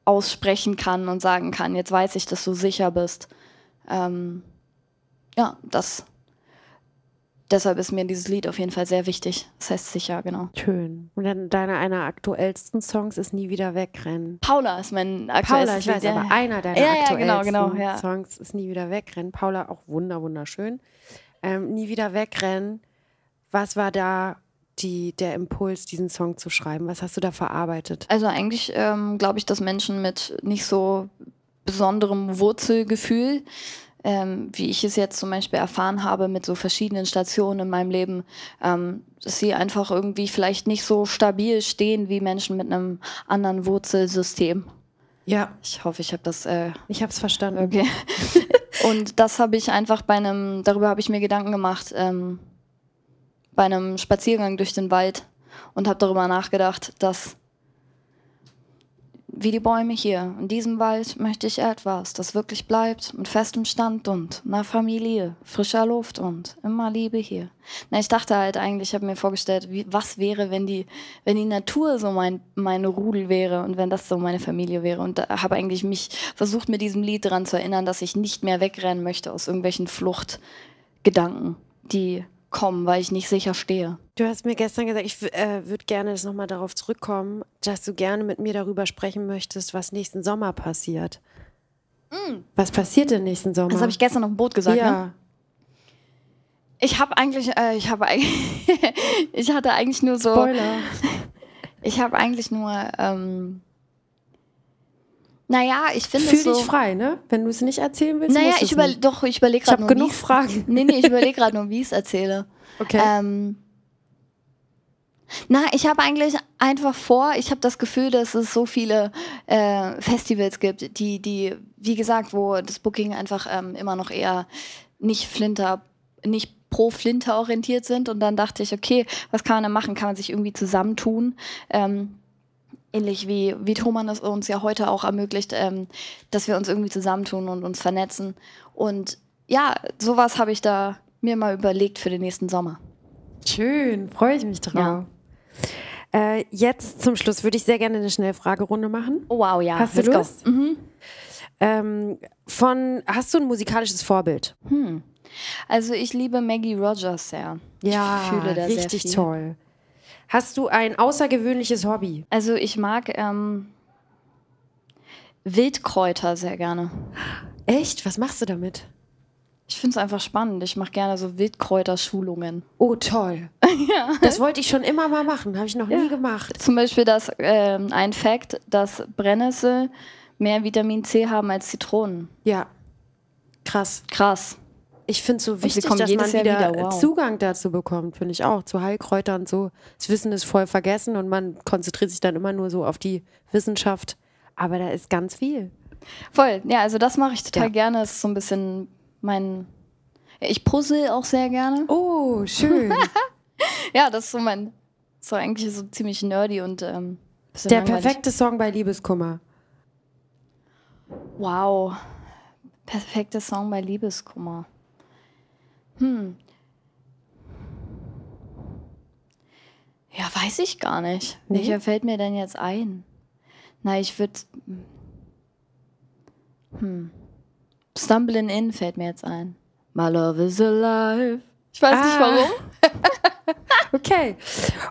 aussprechen kann und sagen kann, jetzt weiß ich, dass du sicher bist. Ähm, ja, das. Deshalb ist mir dieses Lied auf jeden Fall sehr wichtig. Das heißt sicher, genau. Schön. Und dann deiner einer aktuellsten Songs ist Nie wieder wegrennen. Paula ist mein aktuellster Paula, ich weiß, Lied. aber einer deiner ja, aktuellsten ja, genau, genau, ja. Songs ist Nie wieder wegrennen. Paula auch wunder wunderschön. Ähm, Nie wieder wegrennen. Was war da die, der Impuls, diesen Song zu schreiben? Was hast du da verarbeitet? Also eigentlich ähm, glaube ich, dass Menschen mit nicht so besonderem Wurzelgefühl, ähm, wie ich es jetzt zum Beispiel erfahren habe mit so verschiedenen Stationen in meinem Leben, ähm, dass sie einfach irgendwie vielleicht nicht so stabil stehen wie Menschen mit einem anderen Wurzelsystem. Ja. Ich hoffe, ich habe das. Äh, ich habe es verstanden. Okay. Und das habe ich einfach bei einem, darüber habe ich mir Gedanken gemacht. Ähm, bei einem Spaziergang durch den Wald und habe darüber nachgedacht, dass wie die Bäume hier. In diesem Wald möchte ich etwas, das wirklich bleibt, mit festem Stand und einer Familie, frischer Luft und immer Liebe hier. Na, ich dachte halt eigentlich, ich habe mir vorgestellt, wie, was wäre, wenn die, wenn die Natur so mein, meine Rudel wäre und wenn das so meine Familie wäre. Und habe eigentlich mich versucht, mit diesem Lied daran zu erinnern, dass ich nicht mehr wegrennen möchte aus irgendwelchen Fluchtgedanken, die kommen, weil ich nicht sicher stehe. Du hast mir gestern gesagt, ich äh, würde gerne das nochmal darauf zurückkommen, dass du gerne mit mir darüber sprechen möchtest, was nächsten Sommer passiert. Mm. Was passiert denn nächsten Sommer? Das habe ich gestern auf dem Boot gesagt, ja. ne? Ich habe eigentlich, äh, ich habe eigentlich, ich hatte eigentlich nur so. Spoiler. Ich habe eigentlich nur, ähm, naja, ich finde Fühl so, dich frei, ne? Wenn du es nicht erzählen willst. Naja, ich überlege, doch, ich überlege gerade. Ich habe genug Fragen. Nee, nee, ich überlege gerade nur, wie ich es erzähle. Okay. Ähm, na, ich habe eigentlich einfach vor, ich habe das Gefühl, dass es so viele äh, Festivals gibt, die, die, wie gesagt, wo das Booking einfach ähm, immer noch eher nicht Flinter, nicht pro Flinter orientiert sind. Und dann dachte ich, okay, was kann man da machen? Kann man sich irgendwie zusammentun? Ähm, ähnlich wie, wie Thoman es uns ja heute auch ermöglicht, ähm, dass wir uns irgendwie zusammentun und uns vernetzen. Und ja, sowas habe ich da mir mal überlegt für den nächsten Sommer. Schön, freue ich mich drauf. Ja. Äh, jetzt zum Schluss würde ich sehr gerne eine Schnellfragerunde machen. Oh, wow, ja. Hast du Lust? Mhm. Ähm, von, hast du ein musikalisches Vorbild? Hm. Also ich liebe Maggie Rogers sehr. Ja, ich fühle da richtig sehr viel. toll. Hast du ein außergewöhnliches Hobby? Also ich mag ähm, Wildkräuter sehr gerne. Echt? Was machst du damit? Ich finde es einfach spannend. Ich mache gerne so Wildkräuterschulungen. Oh, toll. ja. Das wollte ich schon immer mal machen. Habe ich noch ja. nie gemacht. Zum Beispiel das, ähm, ein Fakt, dass Brennnessel mehr Vitamin C haben als Zitronen. Ja. Krass. Krass. Ich finde es so wichtig, dass man wieder, wieder. Wow. Zugang dazu bekommt, finde ich auch. Zu Heilkräutern und so. Das Wissen ist voll vergessen und man konzentriert sich dann immer nur so auf die Wissenschaft. Aber da ist ganz viel. Voll, ja, also das mache ich total ja. gerne. Das ist so ein bisschen mein. Ich puzzle auch sehr gerne. Oh, schön. ja, das ist so mein. So eigentlich so ziemlich nerdy und. Ähm, Der langweilig. perfekte Song bei Liebeskummer. Wow. Perfekte Song bei Liebeskummer. Hm. Ja, weiß ich gar nicht. Nee? Welcher fällt mir denn jetzt ein? Na, ich würde. Hm. Stumbling In fällt mir jetzt ein. My love is alive. Ich weiß ah. nicht warum. okay.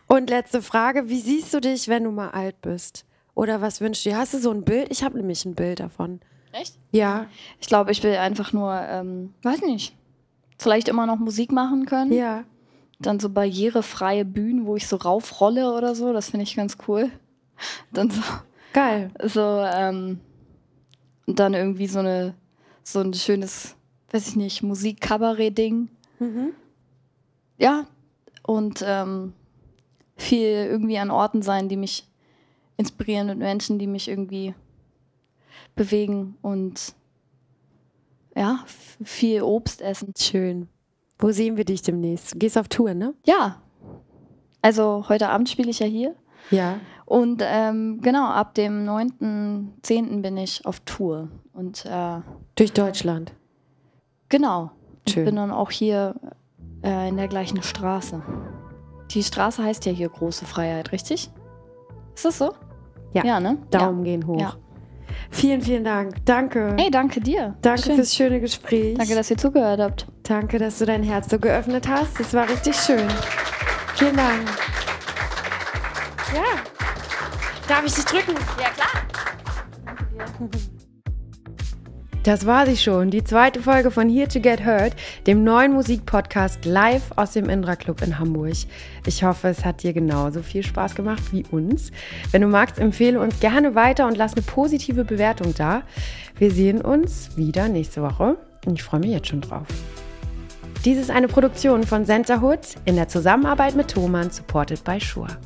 Und letzte Frage: Wie siehst du dich, wenn du mal alt bist? Oder was wünschst du dir? Hast du so ein Bild? Ich habe nämlich ein Bild davon. Echt? Ja. Ich glaube, ich will einfach nur, ähm, weiß nicht, vielleicht immer noch Musik machen können. Ja. Dann so barrierefreie Bühnen, wo ich so raufrolle oder so. Das finde ich ganz cool. Dann so. Geil. So, ähm, und dann irgendwie so eine so ein schönes, weiß ich nicht, Musik-Kabarett-Ding. Mhm. Ja, und ähm, viel irgendwie an Orten sein, die mich inspirieren und Menschen, die mich irgendwie bewegen und ja, viel Obst essen. Schön. Wo sehen wir dich demnächst? Du gehst auf Tour, ne? Ja. Also heute Abend spiele ich ja hier. Ja. Und ähm, genau, ab dem 9.10. bin ich auf Tour. Und, äh, Durch Deutschland? Genau. Schön. Ich bin dann auch hier äh, in der gleichen Straße. Die Straße heißt ja hier Große Freiheit, richtig? Ist das so? Ja. Ja, ne? Daumen ja. gehen hoch. Ja. Vielen, vielen Dank. Danke. Hey, danke dir. Danke schön. fürs schöne Gespräch. Danke, dass ihr zugehört habt. Danke, dass du dein Herz so geöffnet hast. Das war richtig schön. Vielen Dank. Ja. Darf ich dich drücken? Ja, klar. Danke dir. Das war sie schon, die zweite Folge von Here to Get Heard, dem neuen Musikpodcast live aus dem Indra Club in Hamburg. Ich hoffe, es hat dir genauso viel Spaß gemacht wie uns. Wenn du magst, empfehle uns gerne weiter und lass eine positive Bewertung da. Wir sehen uns wieder nächste Woche und ich freue mich jetzt schon drauf. Dies ist eine Produktion von Centerhood in der Zusammenarbeit mit Thomann, supported by Shure.